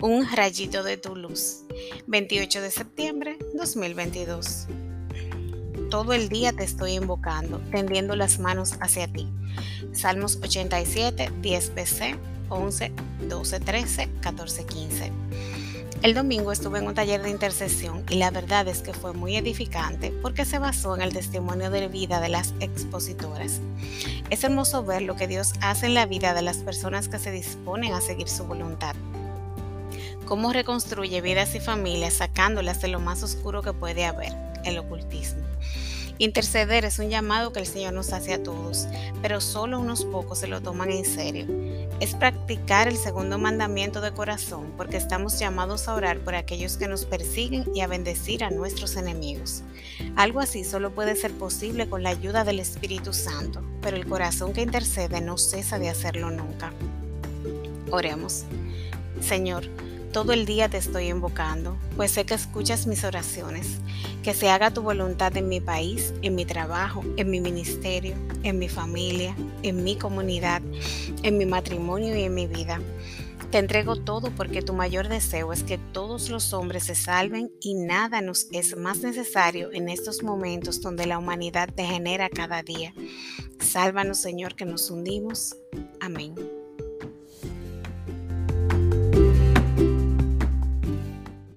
Un rayito de tu luz. 28 de septiembre 2022. Todo el día te estoy invocando, tendiendo las manos hacia ti. Salmos 87, 10 BC, 11, 12, 13, 14, 15. El domingo estuve en un taller de intercesión y la verdad es que fue muy edificante porque se basó en el testimonio de vida de las expositoras. Es hermoso ver lo que Dios hace en la vida de las personas que se disponen a seguir su voluntad cómo reconstruye vidas y familias sacándolas de lo más oscuro que puede haber, el ocultismo. Interceder es un llamado que el Señor nos hace a todos, pero solo unos pocos se lo toman en serio. Es practicar el segundo mandamiento de corazón porque estamos llamados a orar por aquellos que nos persiguen y a bendecir a nuestros enemigos. Algo así solo puede ser posible con la ayuda del Espíritu Santo, pero el corazón que intercede no cesa de hacerlo nunca. Oremos. Señor, todo el día te estoy invocando, pues sé que escuchas mis oraciones. Que se haga tu voluntad en mi país, en mi trabajo, en mi ministerio, en mi familia, en mi comunidad, en mi matrimonio y en mi vida. Te entrego todo porque tu mayor deseo es que todos los hombres se salven y nada nos es más necesario en estos momentos donde la humanidad degenera cada día. Sálvanos, Señor, que nos hundimos. Amén.